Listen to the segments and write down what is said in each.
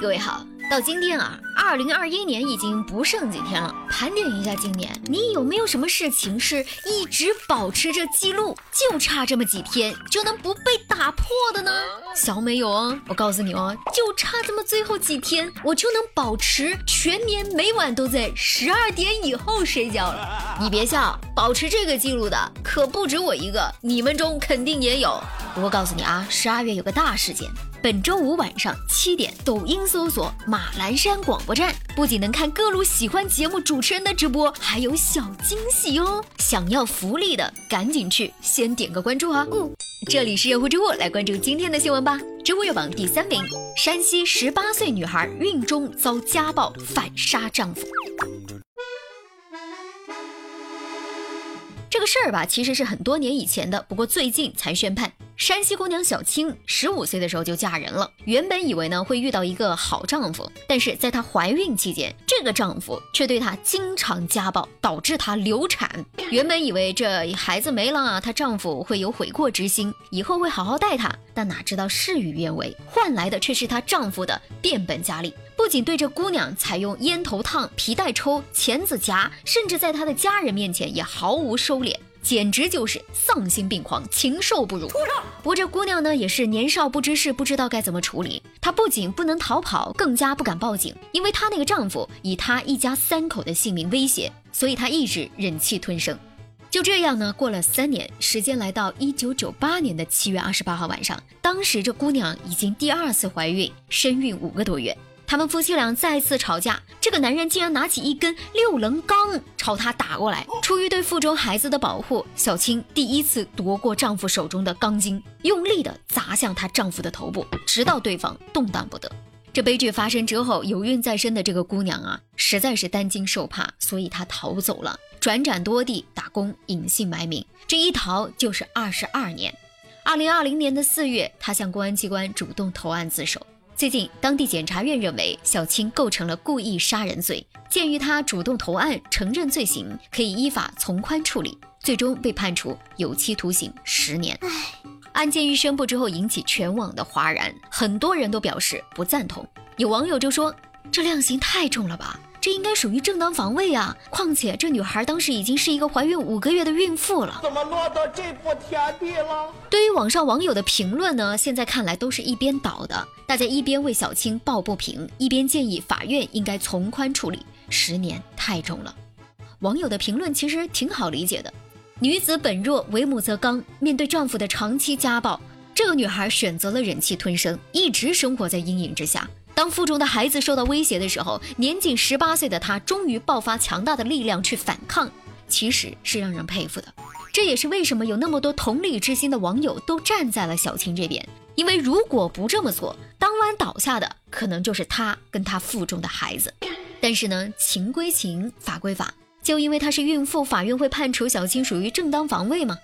各位好，到今天啊，二零二一年已经不剩几天了。盘点一下今年，你有没有什么事情是一直保持着记录，就差这么几天就能不被打破的呢？小美有哦，我告诉你哦，就差这么最后几天，我就能保持全年每晚都在十二点以后睡觉了。你别笑，保持这个记录的可不止我一个，你们中肯定也有。不过告诉你啊，十二月有个大事件。本周五晚上七点，抖音搜索马栏山广播站，不仅能看各路喜欢节目主持人的直播，还有小惊喜哦！想要福利的，赶紧去先点个关注啊！嗯这里是热乎知乎，来关注今天的新闻吧。知乎热榜第三名：山西十八岁女孩孕中遭家暴，反杀丈夫。这个事儿吧，其实是很多年以前的，不过最近才宣判。山西姑娘小青十五岁的时候就嫁人了，原本以为呢会遇到一个好丈夫，但是在她怀孕期间，这个丈夫却对她经常家暴，导致她流产。原本以为这孩子没了，她丈夫会有悔过之心，以后会好好待她，但哪知道事与愿违，换来的却是她丈夫的变本加厉，不仅对这姑娘采用烟头烫、皮带抽、钳子夹，甚至在她的家人面前也毫无收敛。简直就是丧心病狂，禽兽不如。不过这姑娘呢，也是年少不知事，不知道该怎么处理。她不仅不能逃跑，更加不敢报警，因为她那个丈夫以她一家三口的性命威胁，所以她一直忍气吞声。就这样呢，过了三年，时间来到一九九八年的七月二十八号晚上，当时这姑娘已经第二次怀孕，身孕五个多月。他们夫妻俩再次吵架，这个男人竟然拿起一根六棱钢朝她打过来。出于对腹中孩子的保护，小青第一次夺过丈夫手中的钢筋，用力的砸向她丈夫的头部，直到对方动弹不得。这悲剧发生之后，有孕在身的这个姑娘啊，实在是担惊受怕，所以她逃走了，转转多地打工，隐姓埋名。这一逃就是二十二年。二零二零年的四月，她向公安机关主动投案自首。最近，当地检察院认为小青构成了故意杀人罪，鉴于她主动投案承认罪行，可以依法从宽处理，最终被判处有期徒刑十年。案件一宣布之后，引起全网的哗然，很多人都表示不赞同。有网友就说：“这量刑太重了吧？”这应该属于正当防卫啊！况且这女孩当时已经是一个怀孕五个月的孕妇了，怎么落到这步田地了？对于网上网友的评论呢，现在看来都是一边倒的，大家一边为小青抱不平，一边建议法院应该从宽处理，十年太重了。网友的评论其实挺好理解的，女子本弱，为母则刚，面对丈夫的长期家暴，这个女孩选择了忍气吞声，一直生活在阴影之下。当腹中的孩子受到威胁的时候，年仅十八岁的她终于爆发强大的力量去反抗，其实是让人佩服的。这也是为什么有那么多同理之心的网友都站在了小青这边，因为如果不这么做，当晚倒下的可能就是她跟她腹中的孩子。但是呢，情归情，法归法，就因为她是孕妇，法院会判处小青属于正当防卫吗？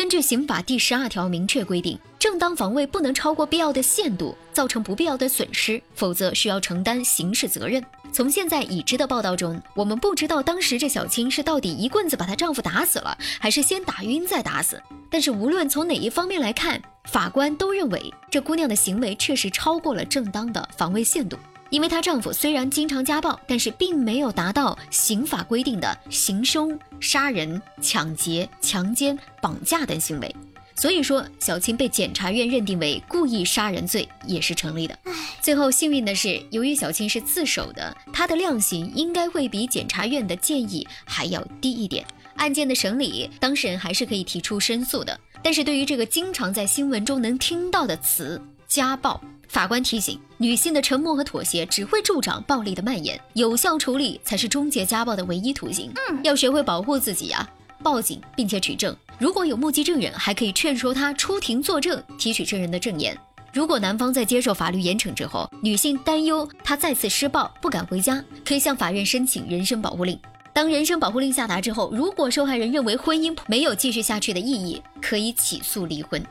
根据刑法第十二条明确规定，正当防卫不能超过必要的限度，造成不必要的损失，否则需要承担刑事责任。从现在已知的报道中，我们不知道当时这小青是到底一棍子把她丈夫打死了，还是先打晕再打死。但是无论从哪一方面来看，法官都认为这姑娘的行为确实超过了正当的防卫限度。因为她丈夫虽然经常家暴，但是并没有达到刑法规定的行凶、杀人、抢劫、强奸、绑架等行为，所以说小青被检察院认定为故意杀人罪也是成立的。最后幸运的是，由于小青是自首的，她的量刑应该会比检察院的建议还要低一点。案件的审理，当事人还是可以提出申诉的。但是对于这个经常在新闻中能听到的词“家暴”。法官提醒：女性的沉默和妥协只会助长暴力的蔓延，有效处理才是终结家暴的唯一途径。嗯，要学会保护自己呀！报警并且取证，如果有目击证人，还可以劝说他出庭作证，提取证人的证言。如果男方在接受法律严惩之后，女性担忧他再次施暴不敢回家，可以向法院申请人身保护令。当人身保护令下达之后，如果受害人认为婚姻没有继续下去的意义，可以起诉离婚。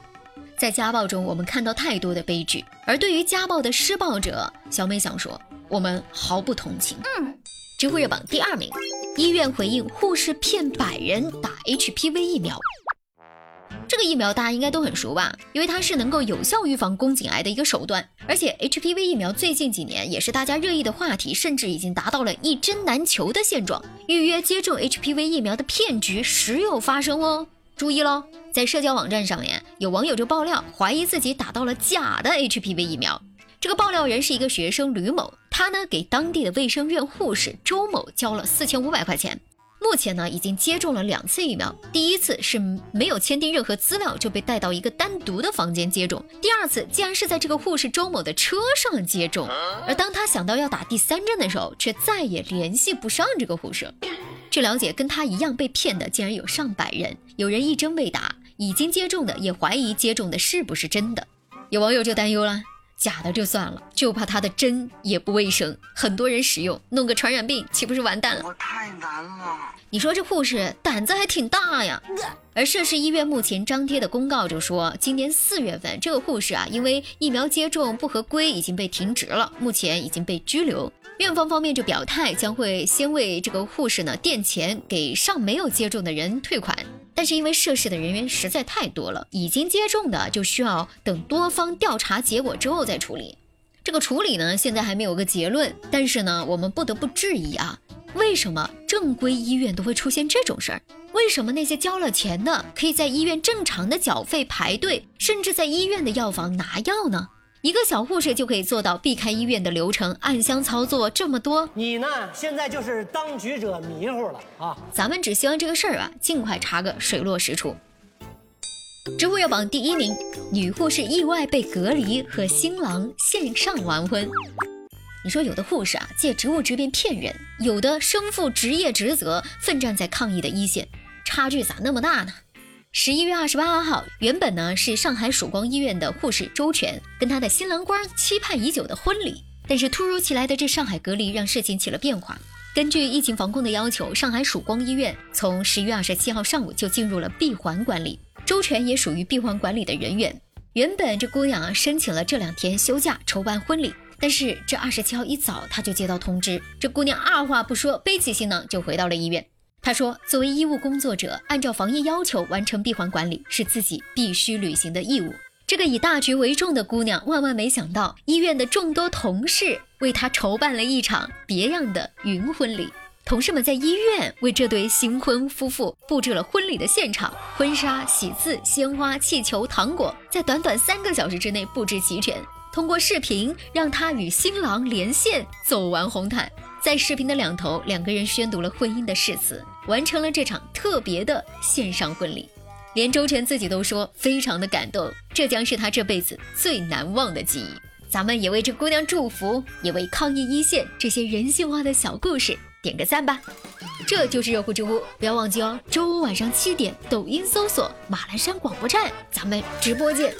在家暴中，我们看到太多的悲剧，而对于家暴的施暴者，小美想说，我们毫不同情。嗯，知乎热榜第二名，医院回应护士骗百人打 HPV 疫苗。这个疫苗大家应该都很熟吧？因为它是能够有效预防宫颈癌的一个手段，而且 HPV 疫苗最近几年也是大家热议的话题，甚至已经达到了一针难求的现状。预约接种 HPV 疫苗的骗局时有发生哦，注意喽！在社交网站上面，有网友就爆料，怀疑自己打到了假的 HPV 疫苗。这个爆料人是一个学生吕某，他呢给当地的卫生院护士周某交了四千五百块钱。目前呢，已经接种了两次疫苗。第一次是没有签订任何资料就被带到一个单独的房间接种，第二次竟然是在这个护士周某的车上接种。而当他想到要打第三针的时候，却再也联系不上这个护士。据了解，跟他一样被骗的竟然有上百人，有人一针未打，已经接种的也怀疑接种的是不是真的。有网友就担忧了。假的就算了，就怕它的真也不卫生，很多人使用，弄个传染病，岂不是完蛋了？我太难了。你说这护士胆子还挺大呀。而涉事医院目前张贴的公告就说，今年四月份这个护士啊，因为疫苗接种不合规，已经被停职了，目前已经被拘留。院方方面就表态，将会先为这个护士呢垫钱，给尚没有接种的人退款。但是因为涉事的人员实在太多了，已经接种的就需要等多方调查结果之后再处理。这个处理呢，现在还没有个结论。但是呢，我们不得不质疑啊，为什么正规医院都会出现这种事儿？为什么那些交了钱的可以在医院正常的缴费排队，甚至在医院的药房拿药呢？一个小护士就可以做到避开医院的流程，暗箱操作这么多。你呢？现在就是当局者迷糊了啊！咱们只希望这个事儿啊，尽快查个水落石出。植物热榜第一名：女护士意外被隔离，和新郎线上完婚。你说有的护士啊，借职务之便骗人；有的身负职业职责，奋战在抗疫的一线，差距咋那么大呢？十一月二十八号，原本呢是上海曙光医院的护士周全跟他的新郎官期盼已久的婚礼，但是突如其来的这上海隔离让事情起了变化。根据疫情防控的要求，上海曙光医院从十一月二十七号上午就进入了闭环管理，周全也属于闭环管理的人员。原本这姑娘申请了这两天休假筹办婚礼，但是这二十七号一早，她就接到通知，这姑娘二话不说，背起行囊就回到了医院。他说：“作为医务工作者，按照防疫要求完成闭环管理是自己必须履行的义务。”这个以大局为重的姑娘，万万没想到，医院的众多同事为她筹办了一场别样的云婚礼。同事们在医院为这对新婚夫妇布置了婚礼的现场，婚纱、喜字、鲜花、气球、糖果，在短短三个小时之内布置齐全。通过视频，让她与新郎连线，走完红毯。在视频的两头，两个人宣读了婚姻的誓词，完成了这场特别的线上婚礼。连周全自己都说非常的感动，这将是他这辈子最难忘的记忆。咱们也为这姑娘祝福，也为抗疫一线这些人性化的小故事点个赞吧。这就是热乎知乎，不要忘记哦，周五晚上七点，抖音搜索马栏山广播站，咱们直播见。